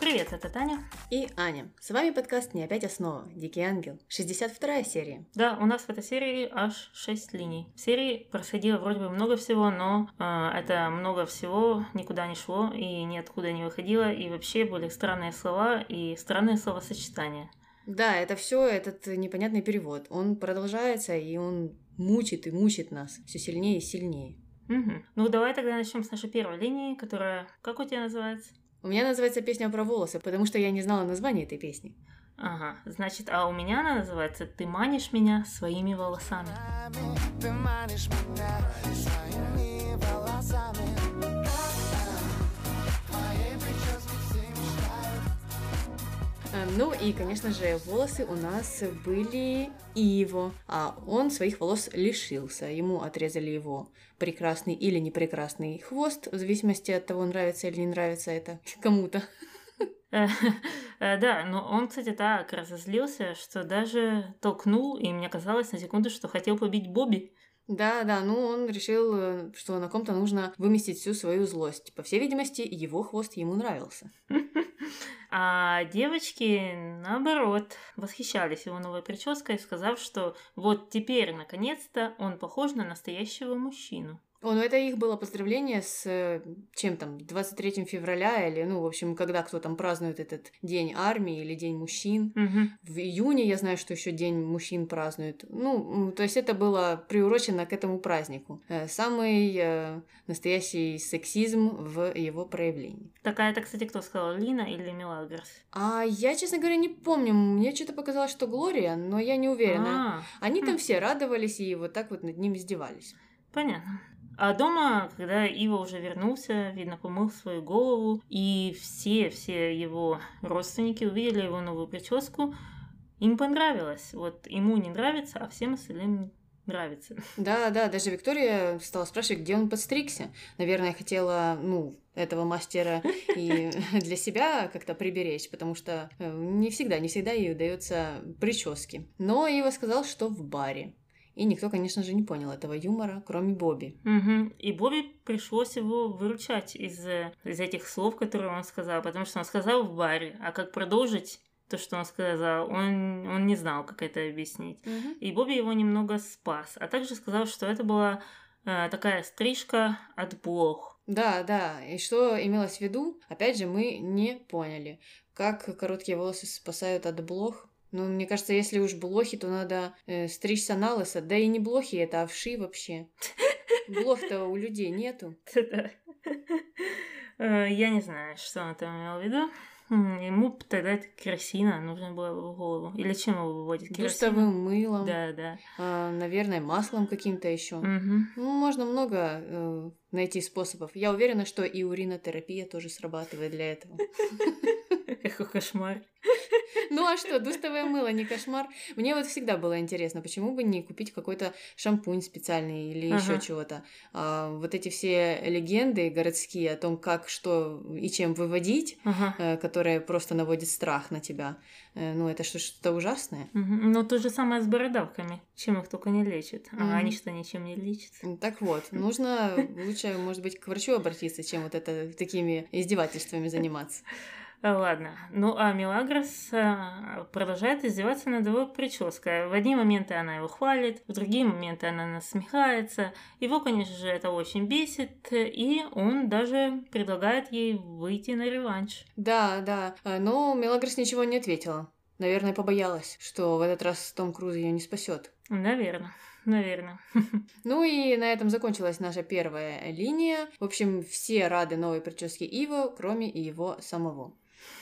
Привет, это Таня. И Аня. С вами подкаст «Не опять основа. Дикий ангел». 62 серия. Да, у нас в этой серии аж 6 линий. В серии происходило вроде бы много всего, но э, это много всего никуда не шло и ниоткуда не выходило, и вообще были странные слова и странные словосочетания. Да, это все этот непонятный перевод. Он продолжается, и он мучит и мучит нас все сильнее и сильнее. Угу. Ну, давай тогда начнем с нашей первой линии, которая... Как у тебя называется? У меня называется песня про волосы, потому что я не знала название этой песни. Ага, значит, а у меня она называется «Ты манишь меня своими волосами». Ты манишь меня своими волосами. Ну и, конечно же, волосы у нас были Иво, а он своих волос лишился. Ему отрезали его прекрасный или непрекрасный хвост, в зависимости от того, нравится или не нравится это кому-то. Э, э, да, но он, кстати, так разозлился, что даже толкнул, и мне казалось на секунду, что хотел побить Бобби. Да, да, ну он решил, что на ком-то нужно выместить всю свою злость. По всей видимости, его хвост ему нравился. А девочки, наоборот, восхищались его новой прической, сказав, что вот теперь, наконец-то, он похож на настоящего мужчину. О, ну это их было поздравление с э, чем там, 23 февраля или, ну, в общем, когда кто там празднует этот День армии или День мужчин. Угу. В июне я знаю, что еще День мужчин празднуют. Ну, то есть это было приурочено к этому празднику. Э, самый э, настоящий сексизм в его проявлении. Такая это, кстати, кто сказал, Лина или Мелагрос? А я, честно говоря, не помню. Мне что-то показалось, что Глория, но я не уверена. А-а-а. Они там хм. все радовались и вот так вот над ним издевались. Понятно. А дома, когда Ива уже вернулся, видно, помыл свою голову, и все-все его родственники увидели его новую прическу, им понравилось. Вот ему не нравится, а всем остальным нравится. Да, да, даже Виктория стала спрашивать, где он подстригся. Наверное, хотела, ну, этого мастера и для себя как-то приберечь, потому что э, не всегда, не всегда ей удается прически. Но Ива сказал, что в баре. И никто, конечно же, не понял этого юмора, кроме Бобби. Угу. И Бобби пришлось его выручать из, из этих слов, которые он сказал, потому что он сказал в баре, а как продолжить то, что он сказал, он, он не знал, как это объяснить. Угу. И Бобби его немного спас, а также сказал, что это была э, такая стрижка от блох. Да, да. И что имелось в виду, опять же, мы не поняли. Как короткие волосы спасают от блох, ну, мне кажется, если уж блохи, то надо э, стричься на лысо. Да и не блохи это, а вши вообще. Блох-то у людей нету. Э, я не знаю, что он там имел в виду. Ему тогда керосина нужно было в голову. Или чем его выводит? Керосин? Дустовым мылом. Да, да. А, наверное, маслом каким-то еще. Угу. Ну, можно много э, найти способов. Я уверена, что и уринотерапия тоже срабатывает для этого. Какой кошмар. Ну а что, дустовое мыло не кошмар? Мне вот всегда было интересно, почему бы не купить какой-то шампунь специальный или ага. еще чего-то. А, вот эти все легенды городские о том, как, что и чем выводить, ага. э, которые просто наводят страх на тебя, э, ну это что-то ужасное. Угу. Ну то же самое с бородавками, чем их только не лечат. А угу. они что, ничем не лечатся? Так вот, нужно лучше, может быть, к врачу обратиться, чем вот это такими издевательствами заниматься. Ладно. Ну, а Мелагрос э, продолжает издеваться над его прической. В одни моменты она его хвалит, в другие моменты она насмехается. Его, конечно же, это очень бесит, и он даже предлагает ей выйти на реванш. Да, да. Э, но Мелагрос ничего не ответила. Наверное, побоялась, что в этот раз Том Круз ее не спасет. Наверное. Наверное. Ну и на этом закончилась наша первая линия. В общем, все рады новой прическе Иво, кроме и его самого.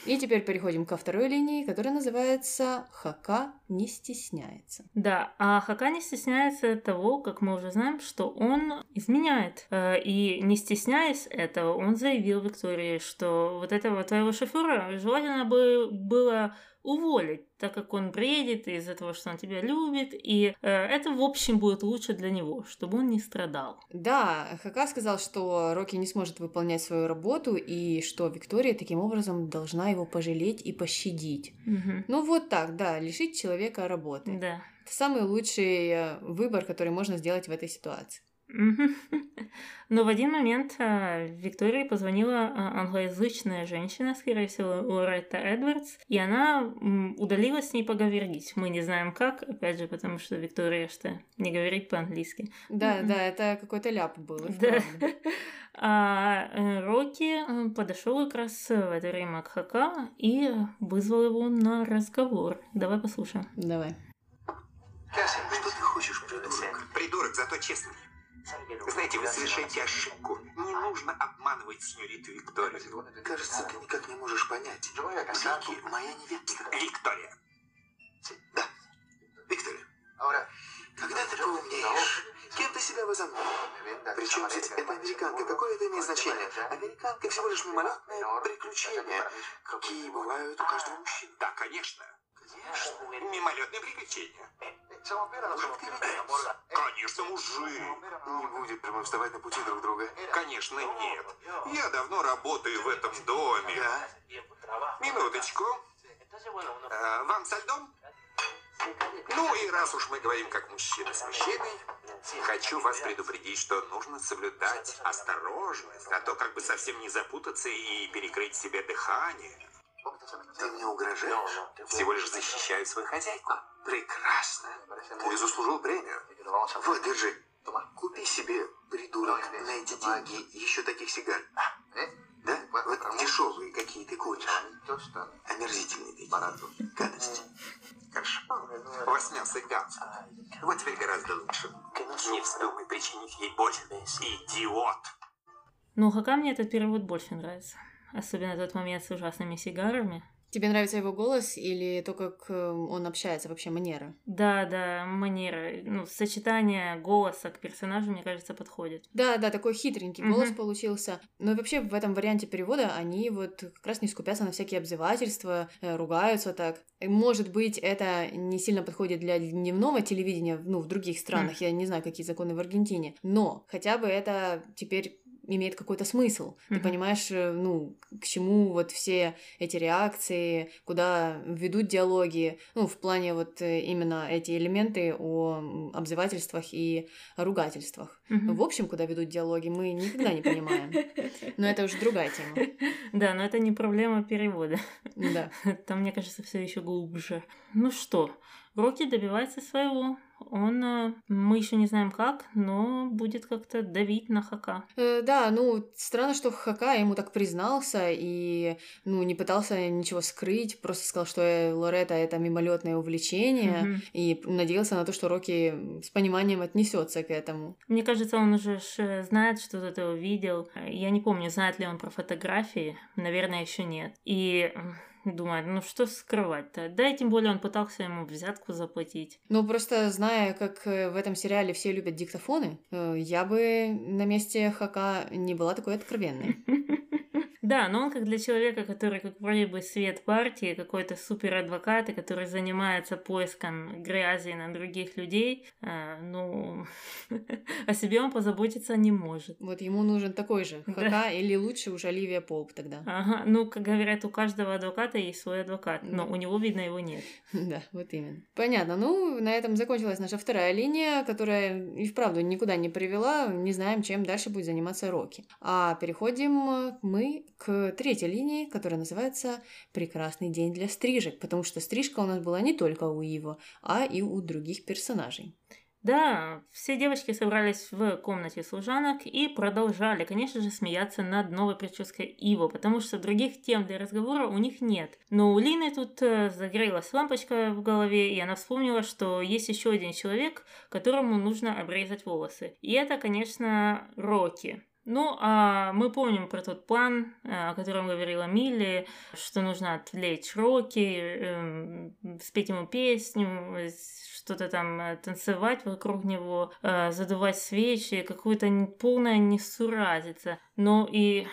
И теперь переходим ко второй линии, которая называется «Хака не стесняется». Да, а Хака не стесняется того, как мы уже знаем, что он изменяет. Э, и не стесняясь этого, он заявил Виктории, что вот этого твоего шофера желательно бы было уволить, так как он бредит из-за того, что он тебя любит, и э, это, в общем, будет лучше для него, чтобы он не страдал. Да, Хака сказал, что Рокки не сможет выполнять свою работу, и что Виктория таким образом должна его пожалеть и пощадить. Угу. Ну вот так, да, лишить человека работы. Да. Это самый лучший э, выбор, который можно сделать в этой ситуации. Но в один момент а, Виктории позвонила а, англоязычная женщина, скорее всего, Лоретта Эдвардс, и она удалилась с ней поговорить. Мы не знаем как, опять же, потому что Виктория что не говорит по-английски. Да, да, это какой-то ляп был. Да. А э, Рокки подошел как раз в это время к Хака и вызвал его на разговор. Давай послушаем. Давай. Что ты хочешь, придурок? Придурок, зато честный. Знаете, вы совершаете ошибку. Не нужно обманывать сеньориту Викторию. Кажется, ты никак не можешь понять. Вики моя невеста. Виктория. Да, Виктория. Когда ты поумнеешь, кем ты себя возомнил? Причем здесь эта американка? Какое это имеет значение? Американка всего лишь мимолетное приключение, какие бывают у каждого мужчины. Да, конечно. Мимолетные приключения. Как ведешь? Конечно, мужик. Не будет же мы вставать на пути друг друга. Конечно, нет. Я давно работаю в этом доме. Да? Минуточку. А, вам со льдом? Ну и раз уж мы говорим как мужчина с мужчиной, хочу вас предупредить, что нужно соблюдать осторожность, а то как бы совсем не запутаться и перекрыть себе дыхание. Ты мне угрожаешь? Всего лишь защищаю свою хозяйку. Прекрасно. Ты заслужил премию. Вот, держи. Купи себе, придурок, на эти деньги еще таких сигар. Да? Вот дешевые, какие ты куришь. Омерзительные такие. Гадости. Хорошо. Мясо ганс. Вот теперь гораздо лучше. Не вздумай причинить ей боль. Идиот. Ну, Хака мне этот перевод больше нравится. Особенно тот момент с ужасными сигарами. Тебе нравится его голос или то, как э, он общается, вообще манера? Да, да, манера. Ну, сочетание голоса к персонажу, мне кажется, подходит. Да, да, такой хитренький Мгм. голос получился. Но вообще в этом варианте перевода они вот как раз не скупятся на всякие обзывательства, э, ругаются так. Может быть, это не сильно подходит для дневного телевидения, ну, в других странах, я не знаю, какие законы в Аргентине, но хотя бы это теперь имеет какой-то смысл. Ты Мгм. понимаешь, э, ну, к чему вот все эти реакции, куда ведут диалоги, ну, в плане вот э, именно эти элементы о обзывательствах и ругательствах. Мгм. В общем, куда ведут диалоги, мы никогда не понимаем. Но это уже другая тема. Да, но это не проблема перевода. Да. Там, мне кажется, все еще глубже. Ну что, Рокки добивается своего. Он, э, мы еще не знаем как, но будет как-то давить на Хака. Э, Да, ну, странно, что Хака ему так признался и, ну, не пытался ничего скрыть, просто сказал, что э, Лоретта — это мимолетное увлечение, Мгм. и надеялся на то, что Рокки с пониманием отнесется к этому. Мне кажется, он уже э, знает, что ты это увидел. Я не помню, знает ли он про фотографии. Наверное, еще нет. И м, думает, ну что скрывать-то? Да, и тем более он пытался ему взятку заплатить. Ну, просто зная, как э, в этом сериале все любят диктофоны, э, я бы на месте Хака не была такой откровенной. Да, но он как для человека, который как вроде бы свет партии, какой-то супер адвокат, и который занимается поиском грязи на других людей, э, ну, о себе он позаботиться не может. Вот ему нужен такой же Да. Хака, или лучше уж Оливия Поуп тогда. Ага, ну, как говорят, у каждого адвоката есть свой адвокат, но Да. у него, видно, его нет. Да, вот именно. Понятно. Ну, на этом закончилась наша вторая линия, которая и вправду никуда не привела. Не знаем, чем дальше будет заниматься Рокки. А переходим мы к третьей линии, которая называется «Прекрасный день для стрижек», потому что стрижка у нас была не только у Иво, а и у других персонажей. Да, все девочки собрались в комнате служанок и продолжали, конечно же, смеяться над новой прической Иво, потому что других тем для разговора у них нет. Но у Лины тут э, загорелась лампочка в голове, и она вспомнила, что есть еще один человек, которому нужно обрезать волосы. И это, конечно, Рокки. Ну, а мы помним про тот план, э, о котором говорила Милли, что нужно отвлечь Рокки, эм, спеть ему песню, э, что-то там э, танцевать вокруг него, э, задувать свечи, какую-то полная несуразица. Но и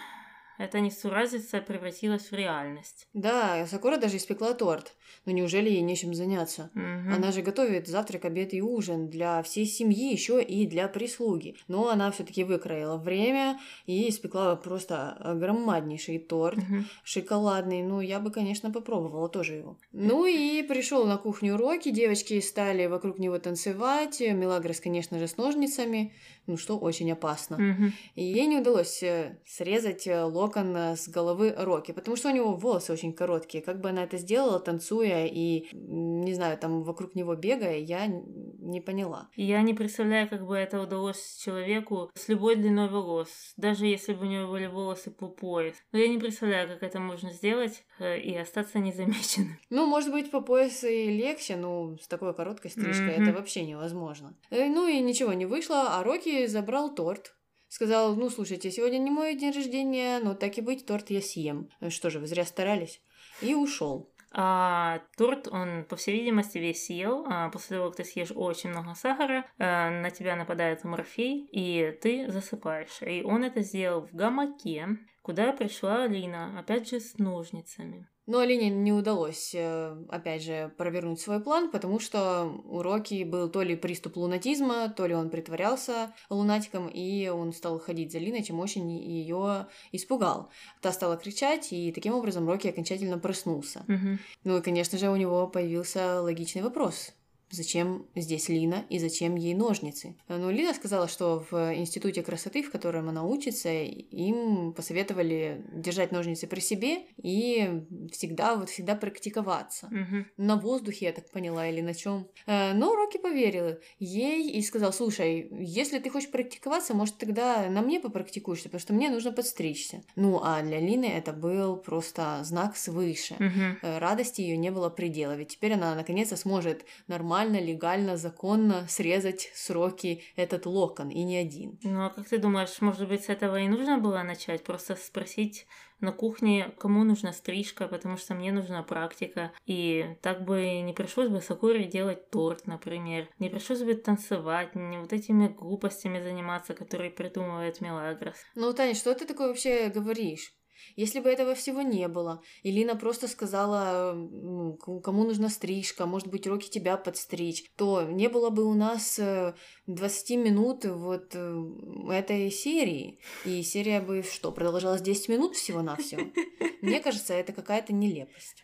эта несуразица превратилась в реальность. Да, Сакура даже испекла торт. Ну неужели ей нечем заняться? Мгм. Она же готовит завтрак, обед и ужин для всей семьи, еще и для прислуги. Но она все-таки выкроила время и испекла просто громаднейший торт, Мгм. шоколадный. Ну, я бы, конечно, попробовала тоже его. Ну и пришел на кухню Рокки, девочки стали вокруг него танцевать. Мелагрос, конечно же, с ножницами, ну что очень опасно. Мгм. И ей не удалось э, срезать э, локон э, с головы Рокки, потому что у него волосы очень короткие. Как бы она это сделала, танцуя и, м, не знаю, там вокруг него бегая, я не поняла. Я не представляю, как бы это удалось человеку с любой длиной волос, даже если бы у него были волосы по пояс. Но я не представляю, как это можно сделать э, и остаться незамеченным. Ну, может быть, по поясу и легче, ну, с такой короткой стрижкой Мгм. это вообще невозможно. Э, Ну и ничего не вышло, а Рокки забрал торт. Сказал, ну, слушайте, сегодня не мой день рождения, но так и быть, торт я съем. Э, Что же, вы зря старались. И ушел. А торт, он, по всей видимости, весь съел. А после того, как ты съешь очень много сахара, э, на тебя нападает морфей, и ты засыпаешь. И он это сделал в гамаке, куда пришла Алина, опять же, с ножницами. Но Алине не удалось, э, опять же, провернуть свой план, потому что у Рокки был то ли приступ лунатизма, то ли он притворялся лунатиком, и он стал ходить за Линой, чем очень ее испугал. Та стала кричать, и таким образом Рокки окончательно проснулся. Мгм. Ну и, конечно же, у него появился логичный вопрос. Зачем здесь Лина и зачем ей ножницы? Ну, Лина сказала, что в институте красоты, в котором она учится, им посоветовали держать ножницы при себе и всегда, вот всегда практиковаться. Мгм. На воздухе, я так поняла, или на чем. Но Рокки поверил ей и сказал, слушай, если ты хочешь практиковаться, может, тогда на мне попрактикуешься, потому что мне нужно подстричься. Ну, а для Лины это был просто знак свыше. Э, радости ее не было предела, ведь теперь она наконец-то сможет нормально, легально, законно срезать сроки этот локон, и не один. Ну а как ты думаешь, может быть, с этого и нужно было начать? Просто спросить на кухне, кому нужна стрижка, потому что мне нужна практика. И так бы не пришлось бы Сакуре делать торт, например. Не пришлось бы танцевать, не вот этими глупостями заниматься, которые придумывает Мелагрос. Ну, Таня, что ты такое вообще говоришь? Если бы этого всего не было, и Лина просто сказала, ну, кому нужна стрижка, может быть, руки тебя подстричь, то не было бы у нас э, 20 минут вот э, этой серии. И серия бы что, продолжалась 10 минут всего-навсего? Мне кажется, это какая-то нелепость.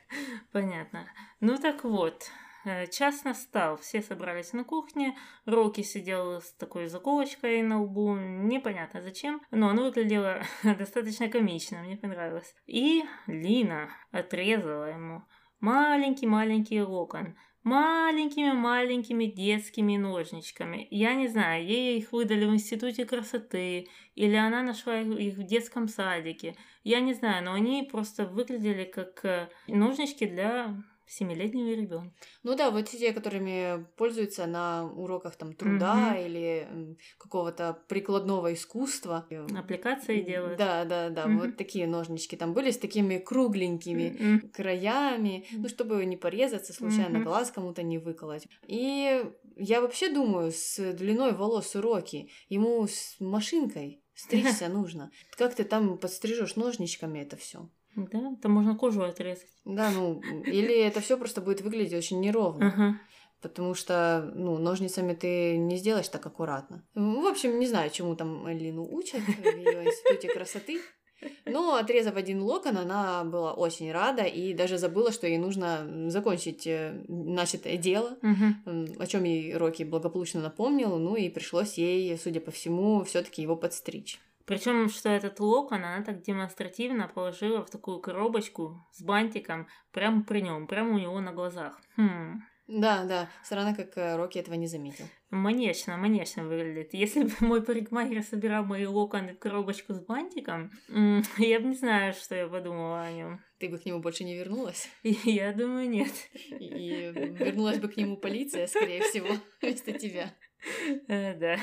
Понятно. Ну так вот, э, час настал, все собрались на кухне, Рокки сидел с такой заколочкой на лбу, непонятно зачем, но оно выглядело достаточно комично, мне понравилось. И Лина отрезала ему маленький-маленький локон, маленькими-маленькими детскими ножничками. Я не знаю, ей их выдали в институте красоты, или она нашла их в детском садике. Я не знаю, но они просто выглядели как э, ножнички для семилетнего ребенка. Ну да, вот те, которыми пользуются на уроках там труда Мгм. или какого-то прикладного искусства. Аппликации делают. Да, да, да, Мгм. вот такие ножнички там были с такими кругленькими М, краями, ну, чтобы не порезаться, случайно Мгм. глаз кому-то не выколоть. И я вообще думаю, с длиной волос у Роки ему с машинкой стричься нужно. Как ты там подстрижешь ножничками это все? Да, там можно кожу отрезать. Да, ну, или это все просто будет выглядеть очень неровно. Ага. Потому что, ну, ножницами ты не сделаешь так аккуратно. В общем, не знаю, чему там Лину учат в ее институте красоты. Но, отрезав один локон, она была очень рада и даже забыла, что ей нужно закончить э, начатое дело, м, о чем ей Рокки благополучно напомнил, ну и пришлось ей, судя по всему, все-таки его подстричь. Причем, что этот локон она так демонстративно положила в такую коробочку с бантиком прямо при нем, прямо у него на глазах. Хм. Да, да, странно, как э, Рокки этого не заметил. Манечно, манечно выглядит. Если бы мой парикмахер собирал мои локоны в коробочку с бантиком, я бы не знаю, что я подумала о нем. Ты бы к нему больше не вернулась? Я думаю, нет. И вернулась бы к нему полиция, скорее всего, вместо тебя. Э, Да.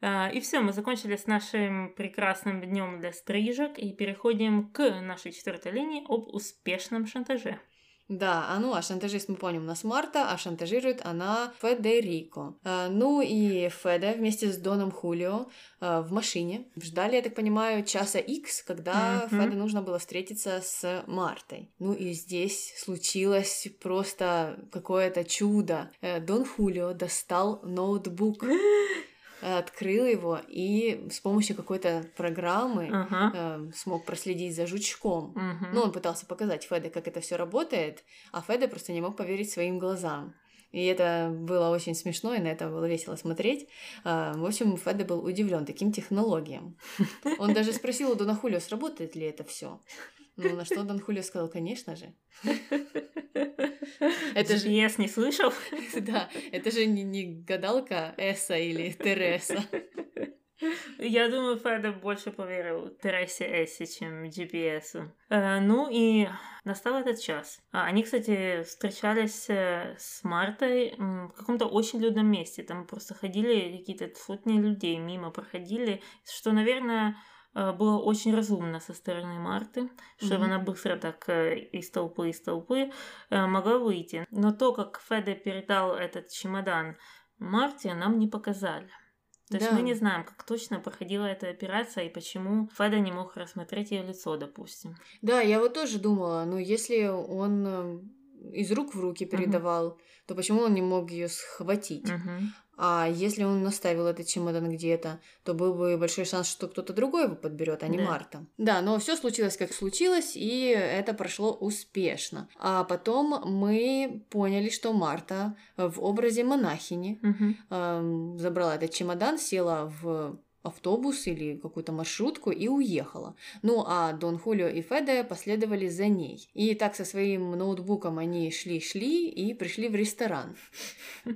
А, И все, мы закончили с нашим прекрасным днем для стрижек и переходим к нашей четвертой линии об успешном шантаже. Да, а ну, а шантажист, мы помним, у нас Марта, а шантажирует она Федерико. А, ну и Феде вместе с Доном Хулио а, в машине ждали, я так понимаю, часа X, когда mm-hmm. Феде нужно было встретиться с Мартой. Ну и здесь случилось просто какое-то чудо. Э, Дон Хулио достал ноутбук открыл его и с помощью какой-то программы uh-huh. э, смог проследить за жучком. Uh-huh. Ну, он пытался показать Феде, как это все работает, а Феде просто не мог поверить своим глазам. И это было очень смешно, и на это было весело смотреть. А, в общем, Феде был удивлен таким технологиям. Он даже спросил у Дона Хулио, сработает ли это все. Ну, на что Дон Хулио сказал, конечно же. Это же... Я не слышал. Да, это же не, не гадалка Эса или Тереса. Я думаю, Феда больше поверил Тересе Эсси, чем GPS. Э, ну и настал этот час. А, они, кстати, встречались э, с Мартой в каком-то очень людном месте. Там просто ходили какие-то сотни людей, мимо проходили, что, наверное, было очень разумно со стороны Марты, чтобы mm-hmm. она быстро так э, из толпы, из толпы э, могла выйти. Но то, как Феде передал этот чемодан Марте, нам не показали. То да. есть мы не знаем, как точно проходила эта операция и почему Феда не мог рассмотреть ее лицо, допустим. Да, я вот тоже думала, ну если он из рук в руки передавал, угу. то почему он не мог ее схватить? Угу. А если он наставил этот чемодан где-то, то был бы большой шанс, что кто-то другой его подберет, а не да. Марта. Да, но все случилось как случилось, и это прошло успешно. А потом мы поняли, что Марта в образе монахини угу. э, забрала этот чемодан, села в автобус или какую-то маршрутку и уехала. Ну а Дон Хулио и Феде последовали за ней. И так со своим ноутбуком они шли-шли и пришли в ресторан.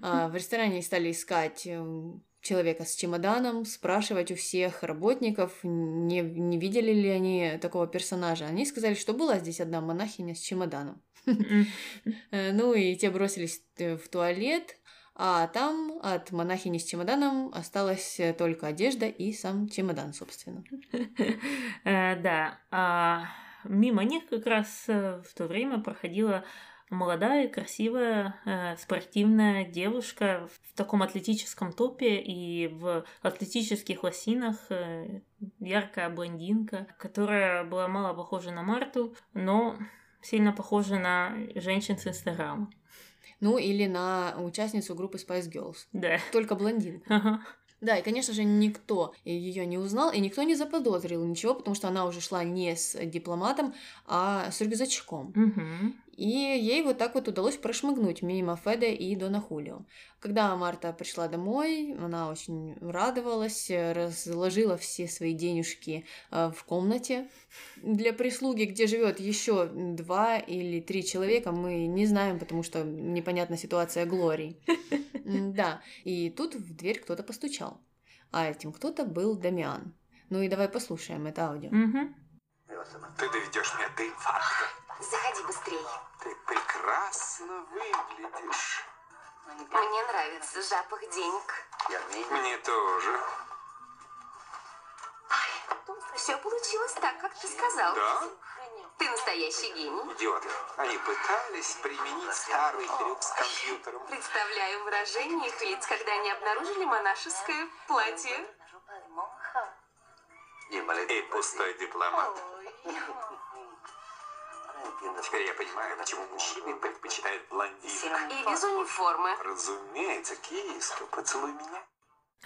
А в ресторане стали искать э, человека с чемоданом, спрашивать у всех работников, не, не видели ли они такого персонажа. Они сказали, что была здесь одна монахиня с чемоданом. Э, ну и те бросились э, в туалет, а там от монахини с чемоданом осталась только одежда и сам чемодан, собственно. Э, да. А мимо них как раз э, в то время проходила молодая, красивая, э, спортивная девушка в таком атлетическом топе и в атлетических лосинах, яркая блондинка, которая была мало похожа на Марту, но сильно похожа на женщин с Инстаграма. Ну, или на участницу группы Spice Girls. Да. Только блондинка. Ага. Да, и, конечно же, никто ее не узнал, и никто не заподозрил ничего, потому что она уже шла не с дипломатом, а с рюкзачком. Угу. И ей вот так вот удалось прошмыгнуть мимо Феде и Дона Хулио. Когда Марта пришла домой, она очень радовалась, разложила все свои денежки э, в комнате для прислуги, где живет еще два или три человека, мы не знаем, потому что непонятна ситуация Глории. Да, и тут в дверь кто-то постучал. А этим кто-то был Дамиан. Ну и давай послушаем это аудио. Ты доведешь меня до инфаркта. Заходи быстрее. Ты прекрасно выглядишь. Мне нравится запах денег. Мне тоже. все получилось так, как ты сказал. Да? Ты настоящий гений. Идиоты. Они пытались применить старый трюк с компьютером. Представляю выражение их лиц, когда они обнаружили монашеское платье. И пустой дипломат. Теперь я понимаю, почему мужчины предпочитают блондинок. И без униформы. Разумеется, киска, поцелуй меня.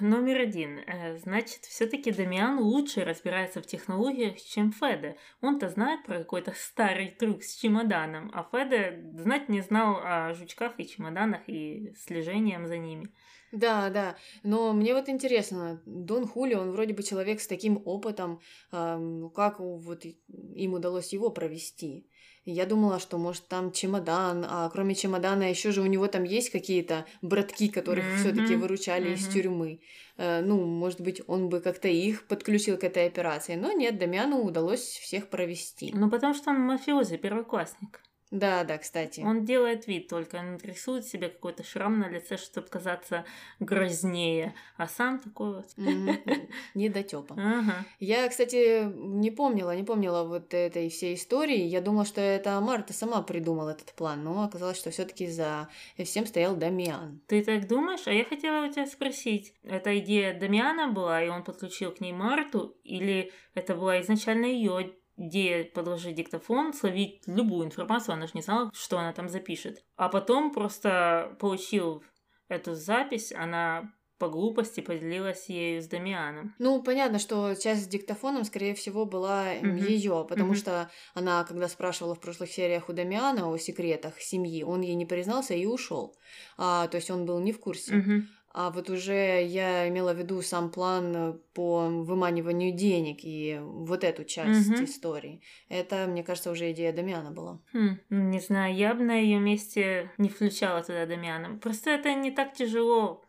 Номер один. Э, значит, все-таки Дамиан лучше разбирается в технологиях, чем Феде. Он-то знает про какой-то старый трюк с чемоданом, а Феде знать не знал о жучках и чемоданах и слежением за ними. Да, да. Но мне вот интересно, Дон Хули, он вроде бы человек с таким опытом, как вот им удалось его провести? Я думала, что может там чемодан, а кроме чемодана еще же у него там есть какие-то братки, которых mm-hmm. все-таки выручали mm-hmm. из тюрьмы. Э, ну, может быть, он бы как-то их подключил к этой операции. Но нет, Дамиану удалось всех провести. Ну, потому что он мафиози, первоклассник. Да, да, кстати. Он делает вид только, он рисует себе какой-то шрам на лице, чтобы казаться грознее, а сам такой вот. Недотёпа. Ага. Я, кстати, не помнила, не помнила вот этой всей истории. Я думала, что это Марта сама придумала этот план, но оказалось, что все таки за всем стоял Дамиан. Ты так думаешь? А я хотела у тебя спросить, эта идея Дамиана была, и он подключил к ней Марту, или это была изначально ее идея подложить диктофон, словить любую информацию, она же не знала, что она там запишет. А потом просто получил эту запись, она по глупости поделилась ею с Дамианом. Ну, понятно, что часть с диктофоном, скорее всего, была mm ее, потому Мгм. что она, когда спрашивала в прошлых сериях у Дамиана о секретах семьи, он ей не признался и ушел. А, то есть он был не в курсе. Мгм. А вот уже я имела в виду сам план э, по выманиванию денег и вот эту часть Мгм. истории. Это, мне кажется, уже идея Дамиана была. Хм, не знаю, я бы на ее месте не включала туда Дамиана. Просто это не так тяжело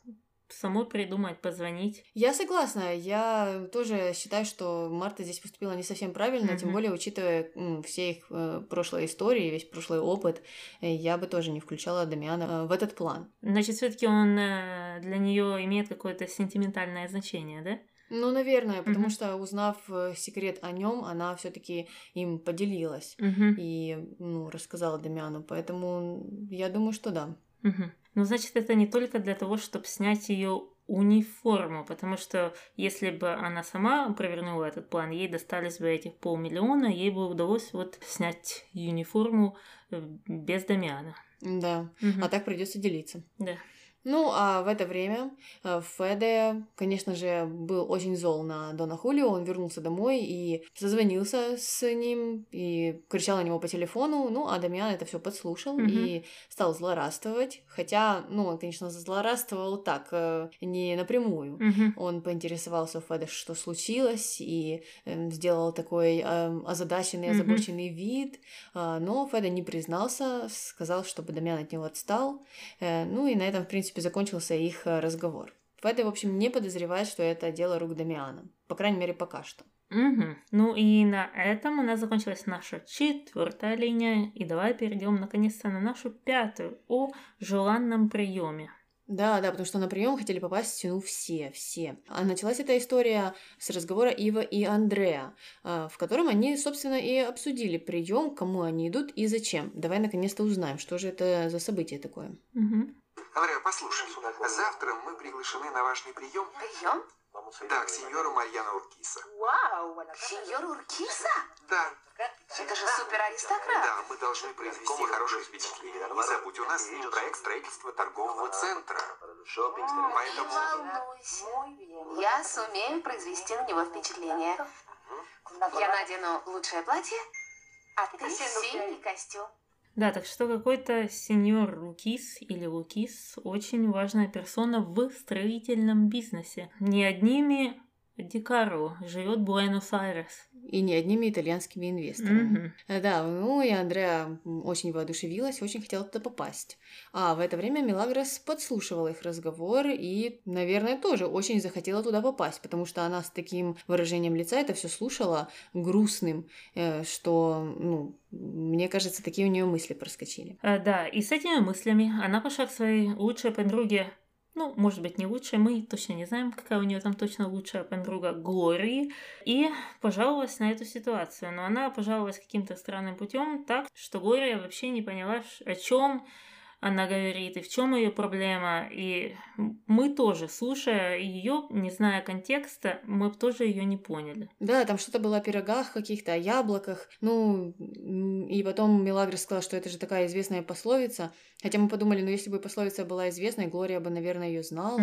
самой придумать, позвонить. Я согласна. Я тоже считаю, что Марта здесь поступила не совсем правильно, тем Мгм. более учитывая все их э, прошлые истории, весь прошлый опыт, э, я бы тоже не включала Дамиана э, в этот план. Значит, все-таки он для нее имеет какое-то сентиментальное значение, да? Ну, наверное, потому Мгм. что узнав секрет о нем, она все-таки им поделилась Угу. и ну, рассказала Дамиану. Поэтому я думаю, что да. Угу. Ну, значит, это не только для того, чтобы снять ее униформу, потому что если бы она сама провернула этот план, ей достались бы этих полмиллиона, ей бы удалось вот снять униформу э, без Дамиана. Да. Мгм. А так придется делиться. Да. Ну, а в это время э, Феде, конечно же, был очень зол на Дона Хулио. Он вернулся домой и созвонился с ним и кричал на него по телефону. Ну, а Дамиан это все подслушал Мгм. и стал злорадствовать. Хотя, ну, он, конечно, злорадствовал так, э, не напрямую. Мгм. Он поинтересовался у Феда, что случилось, и эм, сделал такой эм, озадаченный, озабоченный вид. А, но Феда не признался, сказал, чтобы Дамиан от него отстал. Э, ну и на этом, в принципе, закончился их э, разговор. Феда, в общем, не подозревает, что это дело рук Дамиана. По крайней мере, пока что. Мгм. Ну и на этом у нас закончилась наша четвертая линия. И давай перейдем наконец-то на нашу пятую о желанном приеме. Да, да, потому что на прием хотели попасть, ну, все, все. А началась эта история с разговора Ива и Андрея, а, в котором они, собственно, и обсудили прием, кому они идут и зачем. Давай наконец-то узнаем, что же это за событие такое. Мгм. Андреа, послушай, завтра мы приглашены на важный прием. Прием? Да, к сеньору Марьяна Уркиса. Сеньор Уркиса? Да, Это же супер аристократ. да, мы должны произвести хорошее впечатление. Не забудь, у нас с ним проект строительства торгового центра. Не Поэтому... волнуйся. Я сумею произвести на него впечатление. Я надену лучшее платье, а ты синий костюм. Да, так что какой-то сеньор Лукис или Лукис очень важная персона в строительном бизнесе. Не одними Дикаро живет Буэнос-Айрес. И не одними итальянскими инвесторами. Э, Да, ну и Андреа очень воодушевилась, очень хотела туда попасть. А в это время Мелагрос подслушивала их разговор и, наверное, тоже очень захотела туда попасть, потому что она с таким выражением лица это все слушала грустным, э, что, ну, мне кажется, такие у нее мысли проскочили. А, да, и с этими мыслями она пошла к своей лучшей подруге, ну, может быть, не лучшей, мы точно не знаем, какая у нее там точно лучшая подруга Глории, и пожаловалась на эту ситуацию. Но она пожаловалась каким-то странным путем так, что Глория вообще не поняла, о чем она говорит и в чем ее проблема. И мы тоже, слушая ее, не зная контекста, мы тоже ее не поняли. Да, там что-то было о пирогах каких-то, о яблоках. Ну, и потом Мелагрос сказала, что это же такая известная пословица. Хотя мы подумали, ну, если бы пословица была известной, Глория бы, наверное, ее знала.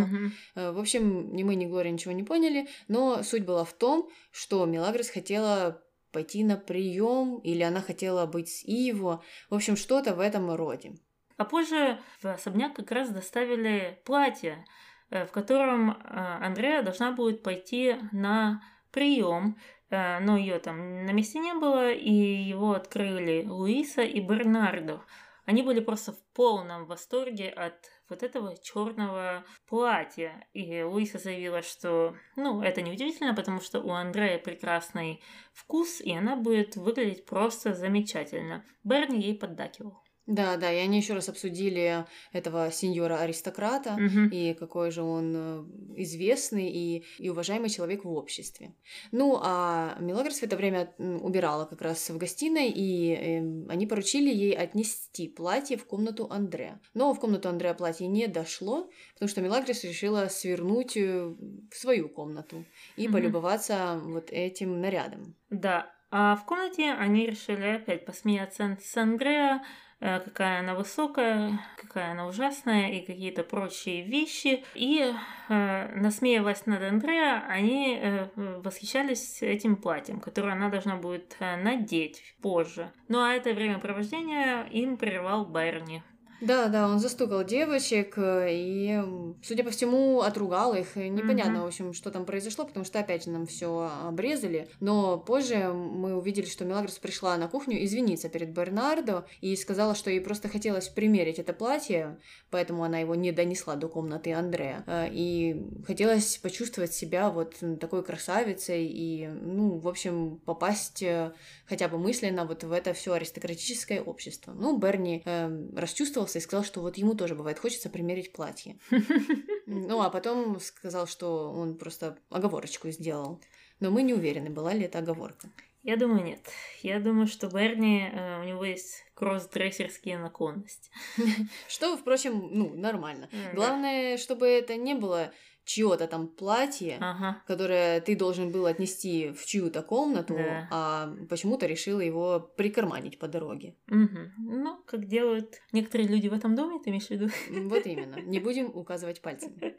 Э, В общем, ни мы, ни Глория ничего не поняли, но суть была в том, что Мелагрос хотела пойти на прием, или она хотела быть с Иво. В общем, что-то в этом роде. А позже в особняк как раз доставили платье, э, в котором э, Андреа должна будет пойти на прием, э, но ее там на месте не было, и его открыли Луиса и Бернардо. они были просто в полном восторге от вот этого черного платья. И Луиса заявила, что, ну, это неудивительно, потому что у Андрея прекрасный вкус, и она будет выглядеть просто замечательно. Берни ей поддакивал. Да, да, и они еще раз обсудили этого сеньора-аристократа Мгм. и какой же он э, известный и, и уважаемый человек в обществе. Ну, а Мелагрос в это время убирала как раз в гостиной, и эм, они поручили ей отнести платье в комнату Андре. Но в комнату Андрея платье не дошло, потому что Мелагрос решила свернуть э, в свою комнату и Мгм. полюбоваться вот этим нарядом. Да, а в комнате они решили опять посмеяться с Андреа, какая она высокая, какая она ужасная и какие-то прочие вещи. И, э, насмеиваясь над Андреа, они э, восхищались этим платьем, которое она должна будет э, надеть позже. Ну а это времяпровождение им прервал Берни. Да, да, он застукал девочек э, и, судя по всему, отругал их. Непонятно, Мгм. в общем, что там произошло, потому что опять же нам все обрезали. Но позже мы увидели, что Мелагрос пришла на кухню извиниться перед Бернардо и сказала, что ей просто хотелось примерить это платье, поэтому она его не донесла до комнаты Андрея. Э, И хотелось почувствовать себя вот такой красавицей и, ну, в общем, попасть э, хотя бы мысленно вот в это все аристократическое общество. Ну, Берни эм, расчувствовался и сказал, что вот ему тоже бывает хочется примерить платье. Ну, а потом сказал, что он просто оговорочку сделал. Но мы не уверены, была ли это оговорка. Я думаю, нет. Я думаю, что Берни, э, у него есть кросс-дрессерские наклонности. Что, впрочем, ну, нормально. Главное, чтобы это не было чье-то там платье, Ага. которое ты должен был отнести в чью-то комнату, Да. а почему-то решила его прикарманить по дороге. Мгм. Ну, как делают некоторые люди в этом доме, ты имеешь в виду? Вот именно. Не будем указывать пальцами.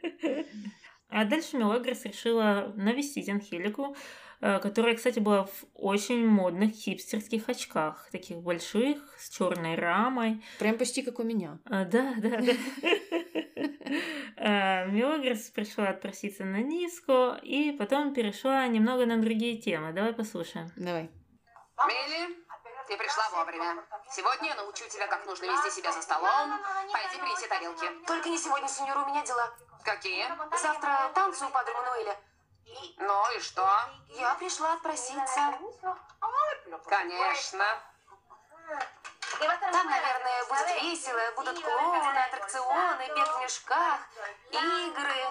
А дальше Мелагрос решила навестить Анхелику, э, которая, кстати, была в очень модных хипстерских очках, таких больших, с черной рамой. Прям почти как у меня. А, да, да, да. А, Мелагрос пришла отпроситься на низку и потом перешла немного на другие темы. Давай послушаем. Давай. Милли, ты пришла вовремя. Сегодня я научу тебя, как нужно вести себя за столом. Пойди принеси тарелки. Только не сегодня, сеньор, у меня дела. Какие? Завтра танцы у Падре Мануэля. Ну и что? Я пришла отпроситься. Конечно. Там, наверное, будет весело. Будут клоуны, аттракционы, бег в мешках, игры.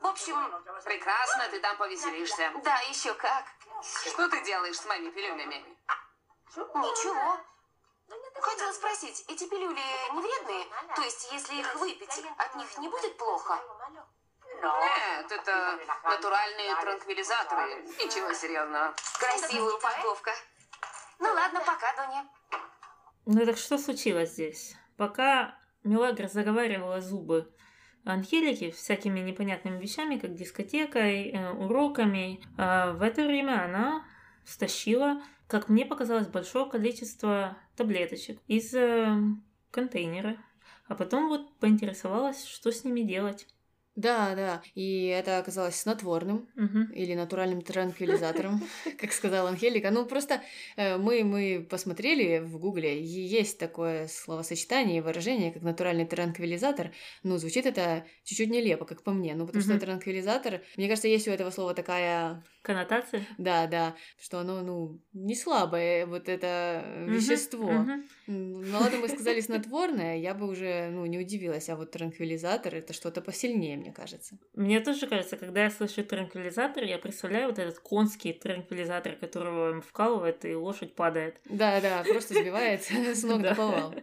В общем, Прекрасно, ты там повеселишься. да, еще как. Что ты делаешь с моими пилюлями? Ничего. Хотела спросить, эти пилюли не вредные? То есть, если их выпить, от них не будет плохо? Нет, это натуральные транквилизаторы. Ничего серьезного. Красивая упаковка. Ну ладно, пока, Доня. Ну так что случилось здесь? Пока Мелагра заговаривала зубы Анхелики всякими непонятными вещами, как дискотекой, э, уроками, а в это время она стащила, как мне показалось, большое количество таблеточек из э, контейнера. А потом вот поинтересовалась, что с ними делать. Да, да. И это оказалось снотворным Мгм. или натуральным транквилизатором, как сказала Анхелика. Ну, просто э, мы, мы посмотрели в гугле, есть такое словосочетание и выражение, как натуральный транквилизатор. Ну, звучит это чуть-чуть нелепо, как по мне. Ну, потому что Мгм. транквилизатор, мне кажется, есть у этого слова такая Коннотация? Да, да, что оно, ну, не слабое, вот это э, Мгм, вещество. Ну, ладно, мы сказали снотворное, я бы уже, ну, не удивилась, а вот транквилизатор это что-то посильнее, мне кажется. Мне тоже кажется, когда я слышу транквилизатор, я представляю вот этот конский транквилизатор, которого им вкалывает, и лошадь падает. Да, да, просто сбивает с ног до повал.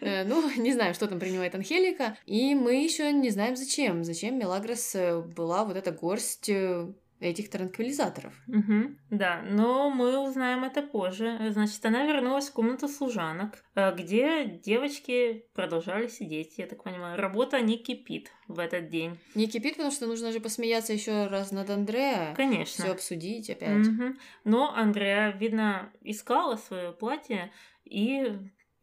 Э, Ну, не знаем, что там принимает Анхелика, и мы еще не знаем, зачем. Зачем Мелагрос э, была вот эта горсть э, этих транквилизаторов. Мгм, да, но мы узнаем это позже. Значит, она вернулась в комнату служанок, э, где девочки продолжали сидеть, я так понимаю. Работа не кипит в этот день. Не кипит, потому что нужно же посмеяться еще раз над Андреа, Конечно. все обсудить опять. Мгм. Но Андреа, видно, искала свое платье, и,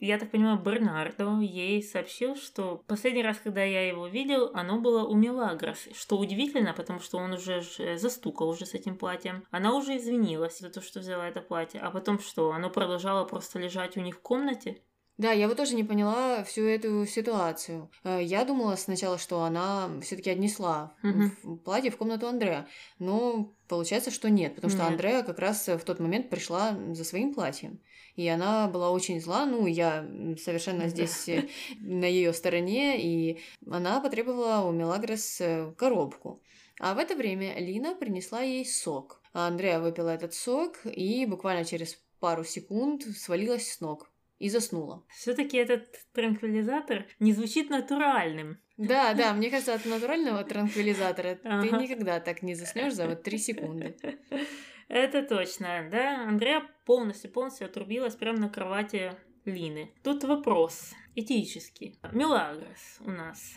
я так понимаю, Бернардо ей сообщил, что последний раз, когда я его видел, оно было у Мелагрос. Что удивительно, потому что он уже застукал уже с этим платьем. Она уже извинилась за то, что взяла это платье. А потом что, оно продолжало просто лежать у них в комнате? Да, я вот тоже не поняла всю эту ситуацию. Э, я думала сначала, что она все-таки отнесла в платье в комнату Андрея, но получается, что нет, потому что Нет. Андрея как раз в тот момент пришла за своим платьем. И она была очень зла, ну, я совершенно здесь э, на ее стороне, и она потребовала у Мелагрос э, коробку. А в это время Лина принесла ей сок. А Андрея выпила этот сок и буквально через пару секунд свалилась с ног и заснула. Все-таки этот транквилизатор не звучит натуральным. Да, да, мне кажется, от натурального транквилизатора ты никогда так не заснешь за вот три секунды. Это точно, да? Андреа полностью-полностью отрубилась прямо на кровати Лины. Тут вопрос этический. Мелагрос у нас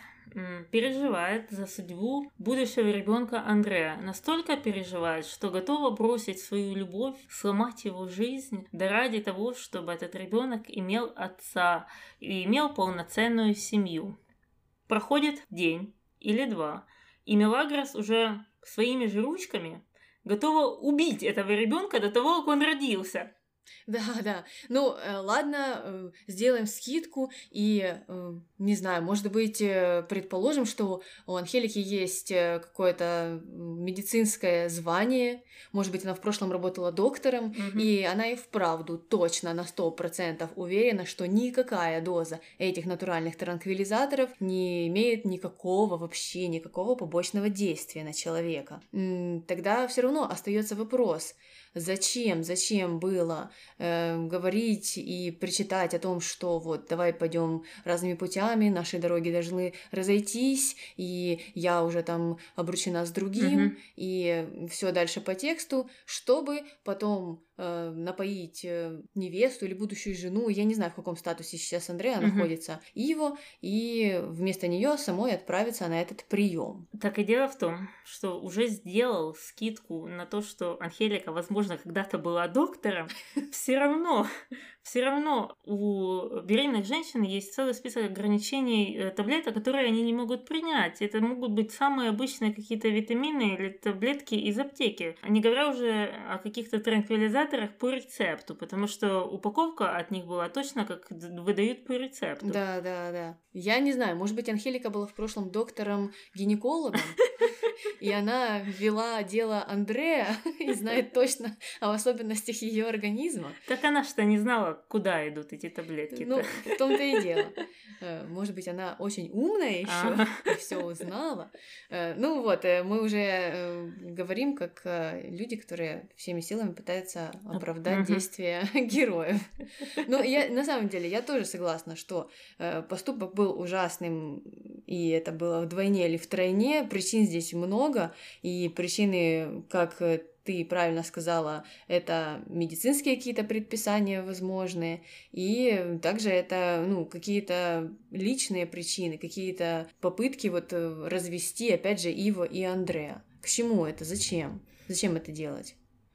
переживает за судьбу будущего ребенка Андрея. Настолько переживает, что готова бросить свою любовь, сломать его жизнь, да ради того, чтобы этот ребенок имел отца и имел полноценную семью. Проходит день или два, и Мелагрос уже своими же ручками готова убить этого ребенка до того, как он родился. Да, да. Ну, э, ладно, э, сделаем скидку и, э, не знаю, может быть, предположим, что у Анхелики есть какое-то медицинское звание, может быть, она в прошлом работала доктором, Мгм. и она и вправду точно на 100% уверена, что никакая доза этих натуральных транквилизаторов не имеет никакого вообще, никакого побочного действия на человека. Тогда все равно остается вопрос, зачем, зачем было э, говорить и причитать о том, что вот давай пойдем разными путями, наши дороги должны разойтись, и я уже там обручена с другим, Мгм. и все дальше по тексту, чтобы потом э, напоить э, невесту или будущую жену, я не знаю, в каком статусе сейчас Андрея Мгм. находится, Иво, и вместо нее самой отправиться на этот прием. Так и дело в том, что уже сделал скидку на то, что Анхелика, возможно, когда-то была доктором, все равно, все равно у беременных женщин есть целый список ограничений э, таблеток, которые они не могут принять. Это могут быть самые обычные какие-то витамины или таблетки из аптеки. Не говоря уже о каких-то транквилизаторах по рецепту, потому что упаковка от них была точно как выдают по рецепту. Да, да, да. Я не знаю, может быть, Анхелика была в прошлом доктором-гинекологом, и она вела дело Андрея и знает точно о особенностях ее организма. Так она что, не знала, куда идут эти таблетки Ну, в том-то и дело. Э, Может быть, она очень умная еще и все узнала. Э, Ну вот, э, мы уже говорим как люди, которые всеми силами пытаются оправдать действия героев. Но я на самом деле я тоже согласна, что поступок был ужасным, и это было вдвойне или втройне. Причин здесь много, и причины, как э, ты правильно сказала, это медицинские какие-то предписания возможные, и также это, ну, какие-то личные причины, какие-то попытки вот э, развести, опять же, Иво и Андрея. К чему это? Зачем? Зачем это делать?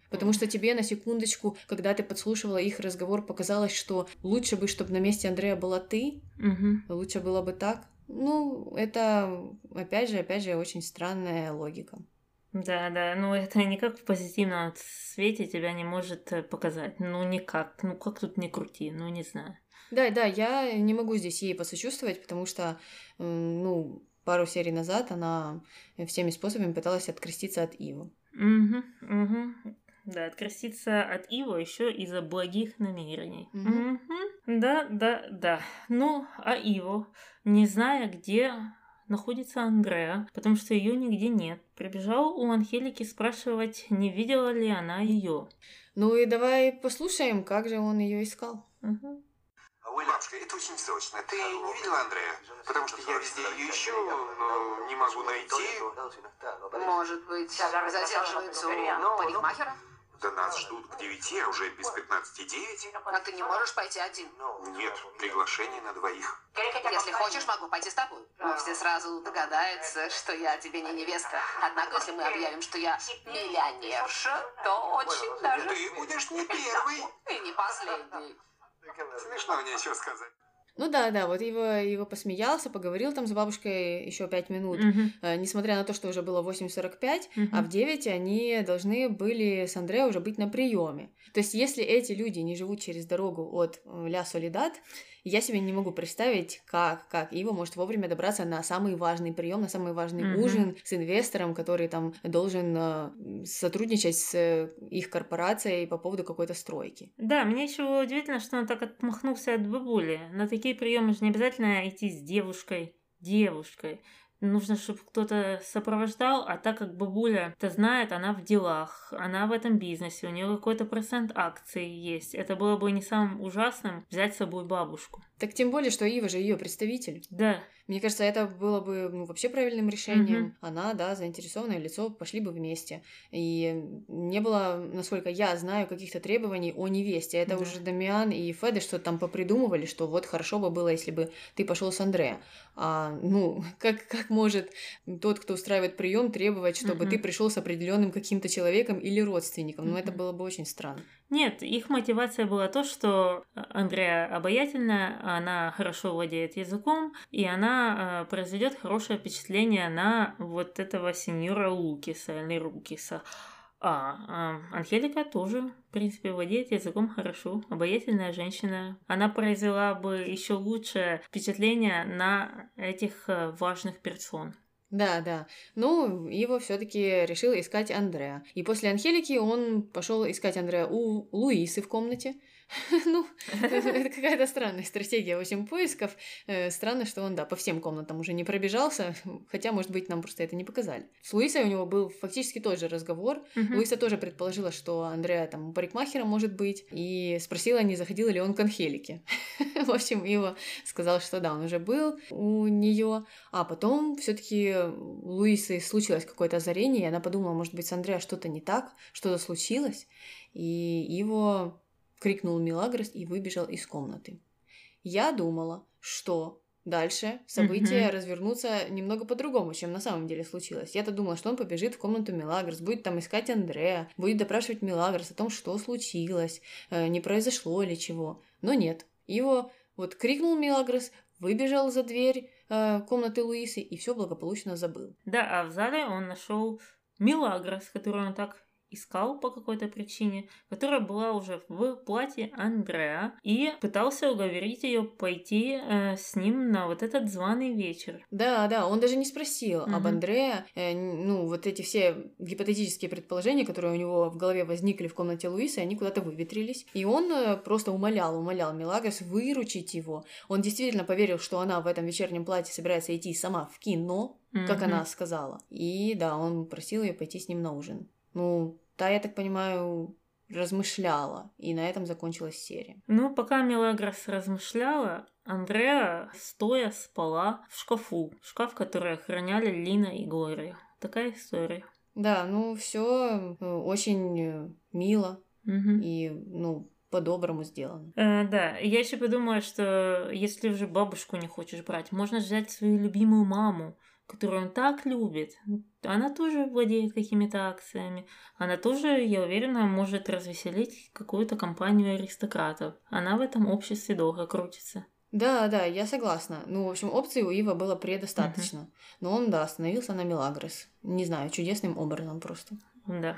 Потому что тебе на секундочку, когда ты подслушивала их разговор, показалось, что лучше бы, чтобы на месте Андрея была ты, Мгм. лучше было бы так. Ну, это, опять же, опять же, очень странная логика. Да, да, ну это никак в позитивном свете тебя не может э, показать. Ну никак, ну как тут не крути, ну не знаю. Да, да, я не могу здесь ей посочувствовать, потому что, ну, пару серий назад она всеми способами пыталась откреститься от Ивы. Угу, угу. Да, откреститься от Иво еще из-за благих намерений. Мгм. Мгм. Да, да, да. Ну, а Иво, не зная, где находится Андреа, потому что ее нигде нет, прибежал у Анхелики спрашивать, не видела ли она ее. Ну и давай послушаем, как же он ее искал. Бабушка, это очень срочно. Ты не видела Андрея? Потому что я везде ее ищу, но не могу найти. Может быть, задерживается у парикмахера? Да нас ждут к девяти, а уже без пятнадцати девять. А ты не можешь пойти один? Нет, приглашение на двоих. Если хочешь, могу пойти с тобой. Но все сразу догадаются, что я тебе не невеста. Однако, если мы объявим, что я миллионерша, то очень даже Ты будешь не первый. и не последний. Смешно нечего сказать. Ну да, да, вот его, его посмеялся, поговорил там с бабушкой еще пять минут, Мгм. э, несмотря на то, что уже было 8.45, Мгм. а в 9 они должны были с Андре уже быть на приеме. То есть, если эти люди не живут через дорогу от э, Ля Солидат, я себе не могу представить, как, как Ива может вовремя добраться на самый важный прием, на самый важный Мгм. ужин с инвестором, который там должен э, сотрудничать с э, их корпорацией по поводу какой-то стройки. Да, мне еще удивительно, что он так отмахнулся от бабули. На такие приемы же не обязательно идти с девушкой. Девушкой. Нужно, чтобы кто-то сопровождал, а так как бабуля это знает, она в делах, она в этом бизнесе, у нее какой-то процент акций есть. Это было бы не самым ужасным взять с собой бабушку. Так тем более, что Ива же ее представитель. Да, Мне кажется, это было бы ну, вообще правильным решением. Мгм. Она, да, заинтересованное лицо, пошли бы вместе. И не было, насколько я знаю, каких-то требований о невесте. Это Да. уже Дамиан и Феде что-то там попридумывали, что вот хорошо бы было, если бы ты пошел с Андреа. А, ну, как, как может тот, кто устраивает прием, требовать, чтобы Мгм. ты пришел с определенным каким-то человеком или родственником? Ну, это было бы очень странно. Нет, их мотивация была то, что Андреа обаятельная, она хорошо владеет языком, и она э, произведет хорошее впечатление на вот этого сеньора Лукиса или Рукиса. А, а Анхелика тоже, в принципе, владеет языком хорошо. Обаятельная женщина. Она произвела бы еще лучшее впечатление на этих э, важных персон. Да, да. Ну, его все-таки решил искать Андреа. И после Анхелики он пошел искать Андреа у Луисы в комнате. Ну, это какая-то странная стратегия, 8 поисков. Э, Странно, что он, да, по всем комнатам уже не пробежался, хотя, может быть, нам просто это не показали. С Луисой у него был фактически тот же разговор. Луиса тоже предположила, что Андреа там парикмахером может быть, и спросила, не заходил ли он к Анхелике. В общем, Ива сказал, что да, он уже был у нее, а потом все-таки у Луисы случилось какое-то озарение, и она подумала, может быть, с Андреа что-то не так, что-то случилось, и его крикнул Милагрос и выбежал из комнаты. Я думала, что дальше события Мгм. развернутся немного по-другому, чем на самом деле случилось. Я-то думала, что он побежит в комнату Милагрос, будет там искать Андрея, будет допрашивать Милагрос о том, что случилось, э, не произошло ли чего. Но нет. Его вот крикнул Милагрос, выбежал за дверь э, комнаты Луисы и все благополучно забыл. Да, а в зале он нашел Милагрос, которую он так искал по какой-то причине, которая была уже в платье Андреа, и пытался уговорить ее пойти э, с ним на вот этот званый вечер. Да, да, он даже не спросил об Мгм. Андреа. Э, ну, вот эти все гипотетические предположения, которые у него в голове возникли в комнате Луисы, они куда-то выветрились. И он э, просто умолял, умолял Мелагрос выручить его. Он действительно поверил, что она в этом вечернем платье собирается идти сама в кино, как Мгм. она сказала. И да, он просил ее пойти с ним на ужин. Ну, та, я так понимаю, размышляла, и на этом закончилась серия. Ну, пока Мелагрос размышляла, Андреа стоя спала в шкафу. Шкаф, который охраняли Лина и Глория. Такая история. Да, ну все очень э, мило Мгм. и, ну, по-доброму сделано. Э, да, я еще подумала, что если уже бабушку не хочешь брать, можно взять свою любимую маму, которую он так любит. Она тоже владеет какими-то акциями. Она тоже, я уверена, может развеселить какую-то компанию аристократов. Она в этом обществе долго крутится. Да, да, я согласна. Ну, в общем, опций у Ива было предостаточно. Но он, да, остановился на Мелагрос. Не знаю, чудесным образом просто. Да.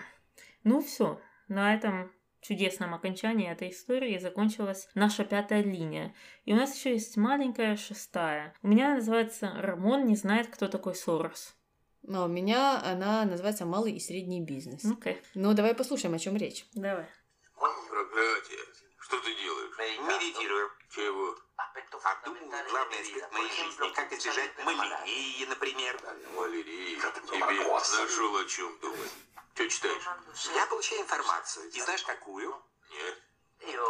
Ну все, на этом чудесном окончании этой истории закончилась наша пятая линия. И у нас еще есть маленькая шестая. У меня называется «Рамон не знает, кто такой Сорос». Но у меня она называется «Малый и средний бизнес». Окей, Ну, давай послушаем, о чем речь. давай. Проклятие. Что ты делаешь? Медитирую. Чего? Обдумываю главный аспект моей жизни. Как избежать малярии, например. Малярии? Тебе нашел о чем думать. Что читаешь? Я получаю информацию. И знаешь какую? Нет.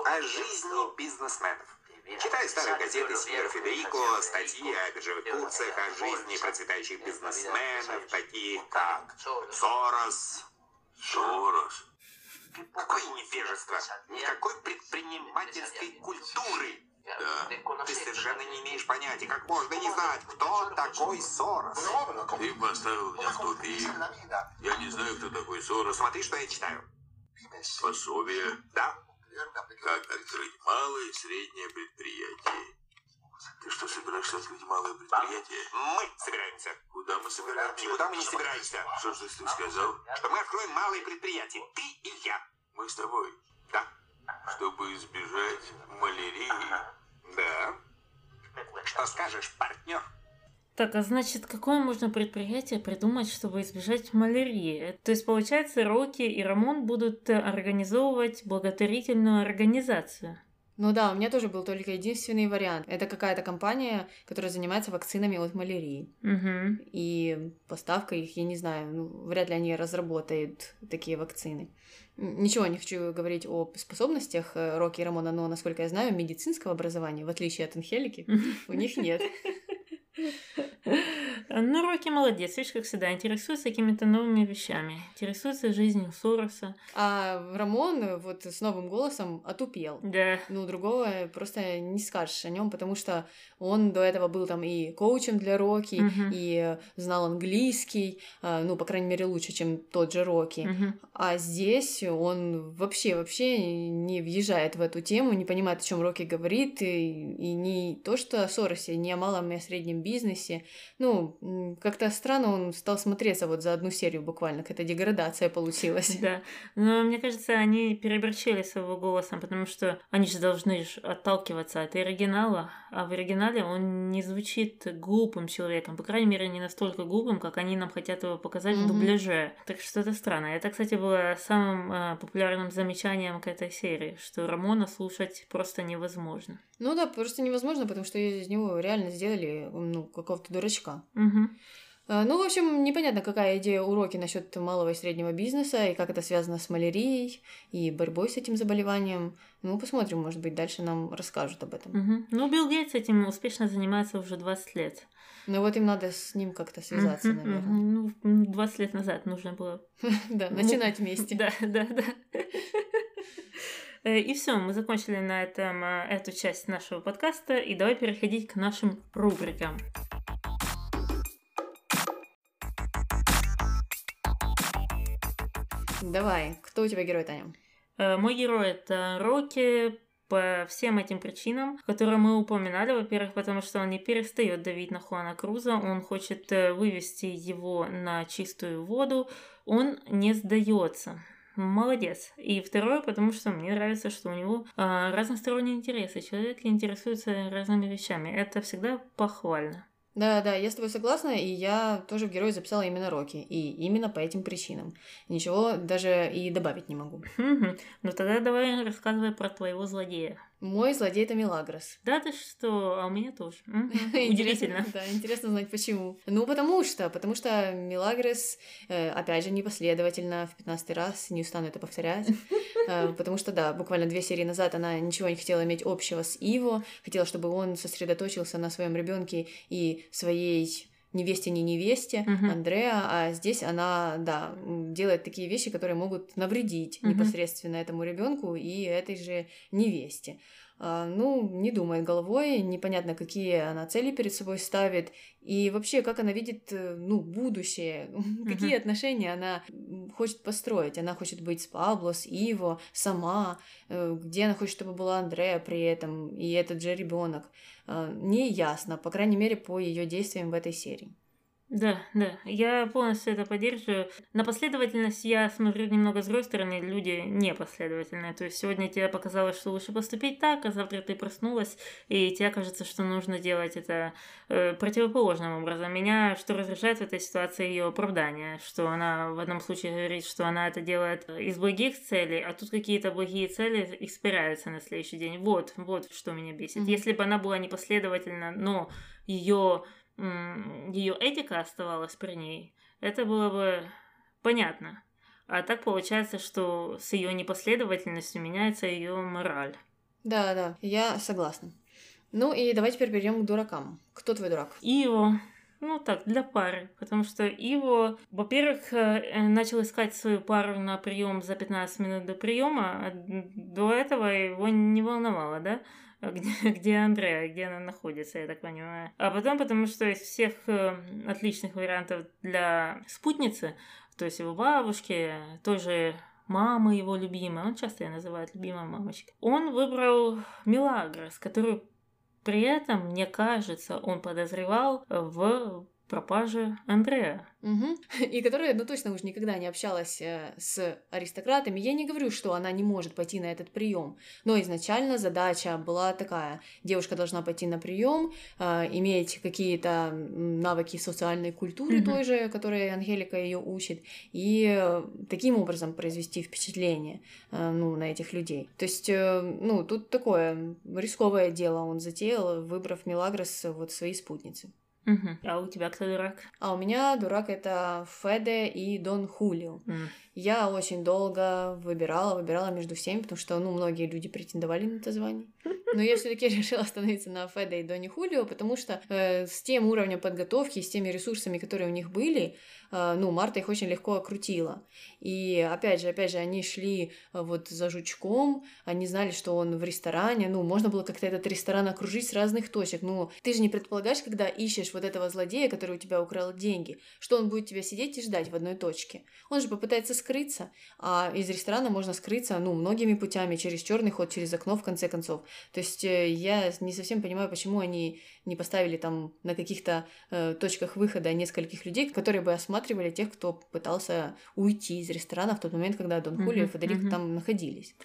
О жизни бизнесменов. Читаю старые газеты Синьор Федерико, статьи о биржевых курсах, о жизни процветающих бизнесменов, таких как Сорос. Сорос? Какое невежество! Никакой предпринимательской культуры! Да, ты совершенно не имеешь понятия, как можно не знать, кто такой Сорос. Ты поставил меня в тупик. Я не знаю, кто такой Сорос. Смотри, что я читаю. Пособие. Да. Как открыть малое и среднее предприятие. Ты что, собираешься открыть малое предприятие? Мы собираемся. Куда мы собираемся? Никуда мы не собираемся. Что ж ты сказал? Что мы откроем малое предприятие. Ты и я. Мы с тобой. Да? Чтобы избежать малярии. Да. Что скажешь, партнер? Так, а значит, какое можно предприятие придумать, чтобы избежать малярии? То есть, получается, Рокки и Рамон будут э, организовывать благотворительную организацию. Ну да, у меня тоже был только единственный вариант. Это какая-то компания, которая занимается вакцинами от малярии. Угу. И поставка их, я не знаю, ну, вряд ли они разработают такие вакцины. Ничего не хочу говорить о способностях э, Рокки и Рамона, но, насколько я знаю, медицинского образования, в отличие от Анхелики, у них нет. Ну, Рокки молодец, видишь, как всегда, интересуется какими-то новыми вещами. Интересуется жизнью Сороса. А Рамон вот с новым голосом отупел. Да. Ну, другого просто не скажешь о нем, потому что он до этого был там и коучем для Рокки, Мгм. и знал английский, а, ну, по крайней мере, лучше, чем тот же Рокки. Мгм. А здесь он вообще, вообще не въезжает в эту тему, не понимает, о чем Рокки говорит, и, и не то, что о Соросе, не о малом и о среднем бизнесе. Ну, м, как-то странно он стал смотреться вот за одну серию буквально, какая-то деградация получилась. Да. Но мне кажется, они переборчили с его голосом, потому что они же должны отталкиваться от оригинала, а в оригинале он не звучит глупым человеком, по крайней мере, не настолько глупым, как они нам хотят его показать в дубляже. Так что это странно. Это, кстати, было самым а, популярным замечанием к этой серии, что Рамона слушать просто невозможно. Ну да, просто невозможно, потому что из него реально сделали, ну, какого-то дурачка. А, Ну, в общем, непонятно, какая идея уроки насчет малого и среднего бизнеса, и как это связано с малярией и борьбой с этим заболеванием. Ну, посмотрим, может быть, дальше нам расскажут об этом. Мгм. Ну, Билл Гейтс этим успешно занимается уже 20 лет. Но вот им надо с ним как-то связаться, Мгм, наверное. Ну, м, 20 лет назад нужно было Да, Ну, начинать вместе. Да, да, да. Э, И все, мы закончили на этом э, эту часть нашего подкаста, и давай переходить к нашим рубрикам. Давай, кто у тебя герой, Таня? Э, Мой герой это Рокки по всем этим причинам, которые мы упоминали. Во-первых, потому что он не перестает давить на Хуана Круза, он хочет э, вывести его на чистую воду, он не сдается. Молодец. И второе, потому что мне нравится, что у него а, разносторонние интересы. Человек интересуется разными вещами. Это всегда похвально. Да, да, я с тобой согласна, и я тоже в герой записала именно Рокки, и именно по этим причинам. Ничего даже и добавить не могу. Ну тогда давай рассказывай про твоего злодея. Мой злодей это Мелагрос. Да ты что? А у меня тоже. Удивительно. Да, интересно знать почему. Ну, потому что, потому что Мелагрос, э, опять же, непоследовательно, в 15 раз, не устану это повторять, Э, потому что, да, буквально две серии назад она ничего не хотела иметь общего с Иво, хотела, чтобы он сосредоточился на своем ребенке и своей невесте не невесте Мгм. Андреа, а здесь она, да, делает такие вещи, которые могут навредить Мгм. непосредственно этому ребенку и этой же невесте. А, ну, не думает головой, непонятно, какие она цели перед собой ставит, и вообще, как она видит, э, ну, будущее, какие отношения она хочет построить. Она хочет быть с Пабло, с Иво, сама, э, где она хочет, чтобы была Андрея при этом, и этот же ребенок. Не ясно, по крайней мере, по ее действиям в этой серии. Да, да, я полностью это поддерживаю. На последовательность я смотрю немного с другой стороны, люди непоследовательные. То есть сегодня тебе показалось, что лучше поступить так, а завтра ты проснулась, и тебе кажется, что нужно делать это э, противоположным образом. Меня что раздражает в этой ситуации ее оправдание, что она в одном случае говорит, что она это делает из благих целей, а тут какие-то благие цели испираются на следующий день. Вот, вот что меня бесит. Мгм. Если бы она была непоследовательна, но ее ее этика оставалась при ней, это было бы понятно. А так получается, что с ее непоследовательностью меняется ее мораль. Да, да, я согласна. Ну и давай теперь перейдем к дуракам. Кто твой дурак? Иво, ну так, для пары. Потому что Иво, во-первых, э, начал искать свою пару на прием за 15 минут до приема. До этого его не волновало, да? Где, где Андрея, где она находится, я так понимаю. А потом, потому что из всех э, отличных вариантов для спутницы, то есть его бабушки, тоже мамы его любимая, он часто ее называет любимая мамочка, он выбрал Мелагрос, которую При этом, мне кажется, он подозревал в пропаже Андрея. Угу. И которая, ну точно уже никогда не общалась э, с аристократами. Я не говорю, что она не может пойти на этот прием, но изначально задача была такая: девушка должна пойти на прием, э, иметь какие-то навыки социальной культуры угу. той же, которые Ангелика ее учит, и э, таким образом произвести впечатление ну, на этих людей. То есть, ну, тут такое рисковое дело он затеял, выбрав Мелагрос вот своей спутницы. Угу. А у тебя кто дурак? А у меня дурак это Феде и Дон Хулио. Mm. Я очень долго выбирала, выбирала между всеми, потому что, ну, многие люди претендовали на это звание. Но я все-таки решила остановиться на Феде и Доне Хулио, потому что э, с тем уровнем подготовки, с теми ресурсами, которые у них были, э, ну, Марта их очень легко окрутила. И опять же, опять же, они шли э, вот за жучком, они знали, что он в ресторане, ну, можно было как-то этот ресторан окружить с разных точек. Ну, ты же не предполагаешь, когда ищешь вот этого злодея, который у тебя украл деньги, что он будет тебя сидеть и ждать в одной точке. Он же попытается скрыться, а из ресторана можно скрыться, ну, многими путями, через черный ход, через окно, в конце концов. То есть э, я не совсем понимаю, почему они не поставили там на каких-то э, точках выхода нескольких людей, которые бы осматривали тех, кто пытался уйти из ресторана в тот момент, когда Дон Хулио mm-hmm, и Федерик mm-hmm. там находились.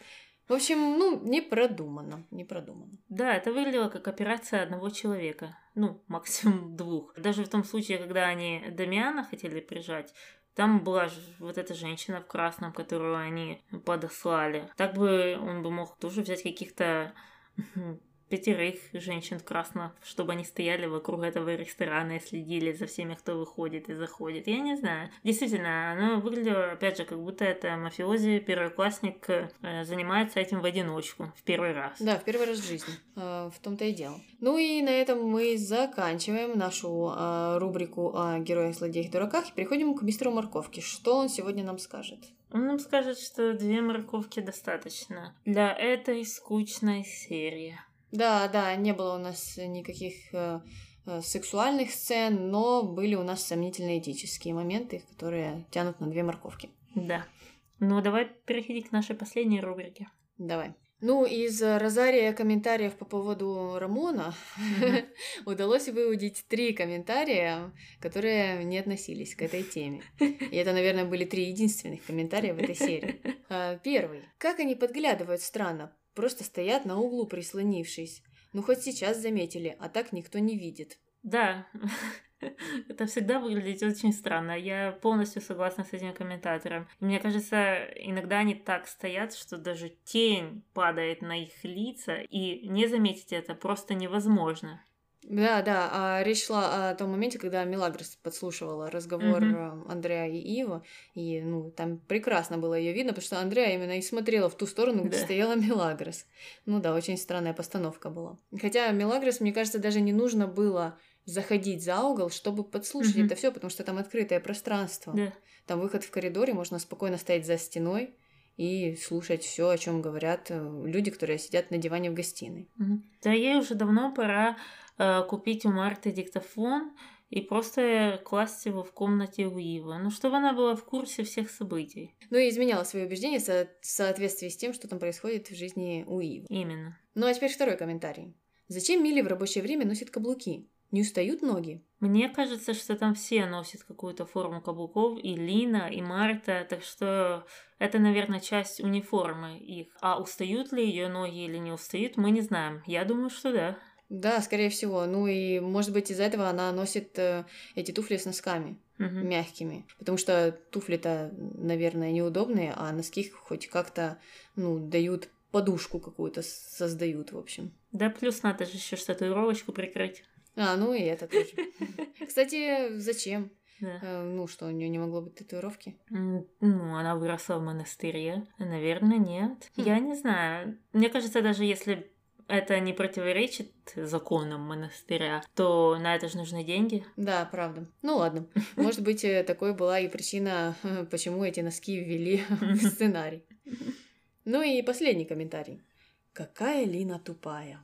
В общем, ну, не продумано, не продумано. Да, это выглядело как операция одного человека, ну, максимум двух. Даже в том случае, когда они Дамиана хотели прижать, там была вот эта женщина в красном, которую они подослали. Так бы он бы мог тоже взять каких-то пятерых женщин красно, чтобы они стояли вокруг этого ресторана и следили за всеми, кто выходит и заходит. Я не знаю. Действительно, оно выглядело, опять же, как будто это мафиози, первоклассник э, занимается этим в одиночку в первый раз. Да, в первый раз в жизни. Э, в том-то и дело. Ну и на этом мы заканчиваем нашу э, рубрику о героях, злодеях, дураках и переходим к мистеру Морковке. Что он сегодня нам скажет? Он нам скажет, что две морковки достаточно для этой скучной серии. Да, да, не было у нас никаких э, э, сексуальных сцен, но были у нас сомнительные этические моменты, которые тянут на две морковки. Да. Ну, давай переходить к нашей последней рубрике. Давай. Ну, из розария комментариев по поводу Рамона mm-hmm. удалось выудить три комментария, которые не относились к этой теме. И это, наверное, были три единственных комментария в этой серии. А, первый. Как они подглядывают странно. Просто стоят на углу, прислонившись. Ну, хоть сейчас заметили, а так никто не видит. Да, это всегда выглядит очень странно. Я полностью согласна с этим комментатором. Мне кажется, иногда они так стоят, что даже тень падает на их лица, и не заметить это просто невозможно. Да, да, а речь шла о том моменте, когда Мелагрос подслушивала разговор mm-hmm. Андрея и Ива, и, ну, там прекрасно было ее видно, потому что Андрея именно и смотрела в ту сторону, где да. стояла Мелагрос. Ну да, очень странная постановка была. Хотя Мелагрос, мне кажется, даже не нужно было заходить за угол, чтобы подслушать mm-hmm. это все, потому что там открытое пространство. Да. Там выход в коридоре, можно спокойно стоять за стеной и слушать все, о чем говорят э, люди, которые сидят на диване в гостиной. Да, ей уже давно пора Э, купить у Марты диктофон и просто класть его в комнате у Ива, ну, чтобы она была в курсе всех событий. Ну и изменяла свои убеждения в соответствии с тем, что там происходит в жизни у Ива. Именно. Ну а теперь второй комментарий. Зачем Милли в рабочее время носит каблуки? Не устают ноги? Мне кажется, что там все носят какую-то форму каблуков, и Лина, и Марта, так что это, наверное, часть униформы их. А устают ли ее ноги или не устают, мы не знаем. Я думаю, что да. Да, скорее всего. Ну и, может быть, из-за этого она носит э, эти туфли с носками угу. мягкими. Потому что туфли-то, наверное, неудобные, а носки хоть как-то, ну, дают подушку какую-то, создают, в общем. Да, плюс надо же еще татуировочку прикрыть. А, ну и это тоже. Кстати, зачем? Да. Э, ну что, у нее не могло быть татуировки? Ну, она выросла в монастыре. Наверное, нет. Хм. Я не знаю. Мне кажется, даже если это не противоречит законам монастыря, то на это же нужны деньги. Да, правда. Ну ладно. Может быть, э, такой была и причина, почему эти носки ввели в сценарий. Ну и последний комментарий. Какая Лина тупая.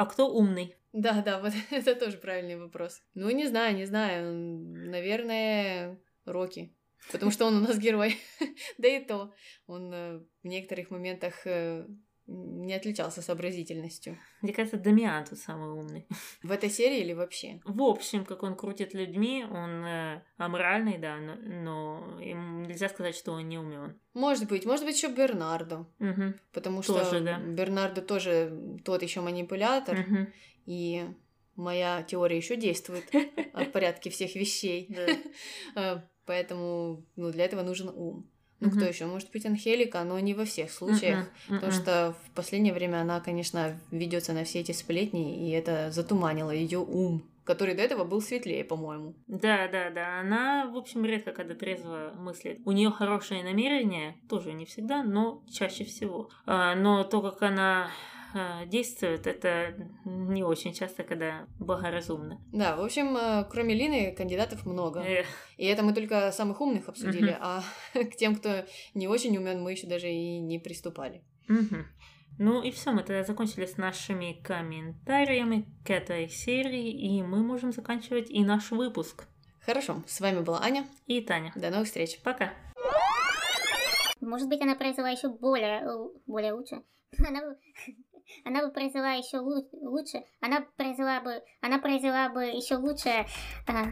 А кто умный? Да, да, вот это тоже правильный вопрос. Ну, не знаю, не знаю. Наверное, Рокки. Потому что он у нас герой. да и то. Он э, в некоторых моментах э, не отличался сообразительностью. Мне кажется, Дамиан тут самый умный. В этой серии или вообще? В общем, как он крутит людьми, он э, аморальный, да, но, но ему нельзя сказать, что он не умен. Может быть, может быть, еще Бернардо. Угу. Потому Тоже, что да. Бернардо тоже тот еще манипулятор. Угу. И моя теория еще действует о порядке всех вещей. А, Поэтому ну, для этого нужен ум. Ну, кто еще? Может быть, Анхелика, но не во всех случаях. Потому что в последнее время она, конечно, ведется на все эти сплетни, и это затуманило ее ум, который до этого был светлее, по-моему. Да, да, да. Она, в общем, редко когда трезво мыслит. У нее хорошие намерения, тоже не всегда, но чаще всего. А, но то, как она действует, это не очень часто, когда благоразумно. Да, в общем, э, кроме Лины кандидатов много. Эх, И это мы только самых умных обсудили, Мгм. а к тем, кто не очень умен, мы еще даже и не приступали. мгм. Ну и все, мы тогда закончили с нашими комментариями к этой серии, и мы можем заканчивать и наш выпуск. Хорошо, с вами была Аня. И Таня. До новых встреч. Пока. Может быть, она произвела еще более, л- более лучше. Она она бы произвела еще лучше. Она произвела бы, она произвела бы еще лучше. а,